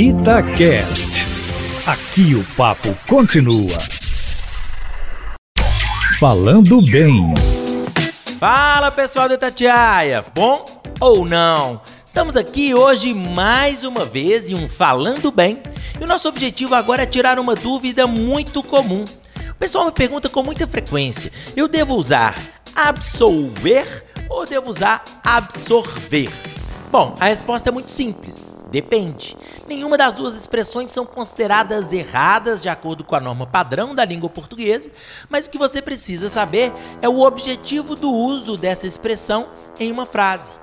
Itacast. Aqui o papo continua. Falando bem. Fala pessoal da Itatiaia, bom ou não? Estamos aqui hoje mais uma vez em um Falando Bem e o nosso objetivo agora é tirar uma dúvida muito comum. O pessoal me pergunta com muita frequência: eu devo usar absolver ou devo usar absorver? Bom, a resposta é muito simples. Depende. Nenhuma das duas expressões são consideradas erradas de acordo com a norma padrão da língua portuguesa, mas o que você precisa saber é o objetivo do uso dessa expressão em uma frase.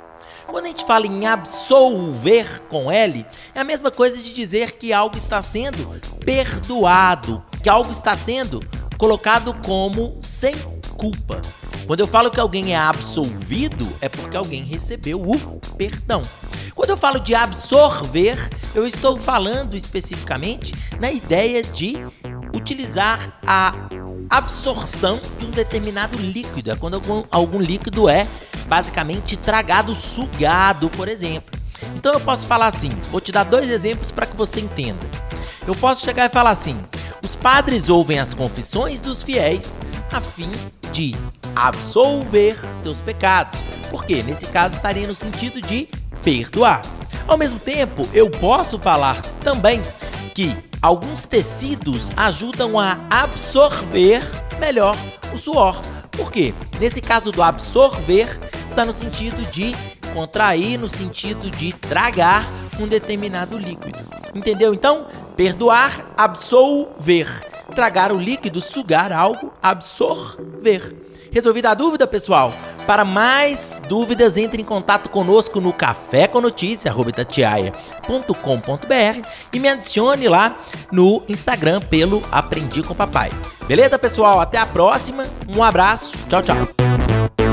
Quando a gente fala em absolver com L, é a mesma coisa de dizer que algo está sendo perdoado, que algo está sendo colocado como sem culpa. Quando eu falo que alguém é absolvido, é porque alguém recebeu o perdão. Quando eu falo de absorver, eu estou falando especificamente na ideia de utilizar a absorção de um determinado líquido. É quando algum, algum líquido é basicamente tragado, sugado, por exemplo. Então eu posso falar assim, vou te dar dois exemplos para que você entenda. Eu posso chegar e falar assim: os padres ouvem as confissões dos fiéis a fim de absolver seus pecados, porque nesse caso estaria no sentido de perdoar. Ao mesmo tempo, eu posso falar também que alguns tecidos ajudam a absorver melhor o suor. Por quê? Nesse caso do absorver, está no sentido de contrair, no sentido de tragar um determinado líquido. Entendeu? Então, perdoar, absolver. Tragar o líquido, sugar algo, absorver. Resolvida a dúvida, pessoal? Para mais dúvidas, entre em contato conosco no café com notícia, e me adicione lá no Instagram pelo Aprendi com Papai. Beleza, pessoal? Até a próxima. Um abraço. Tchau, tchau.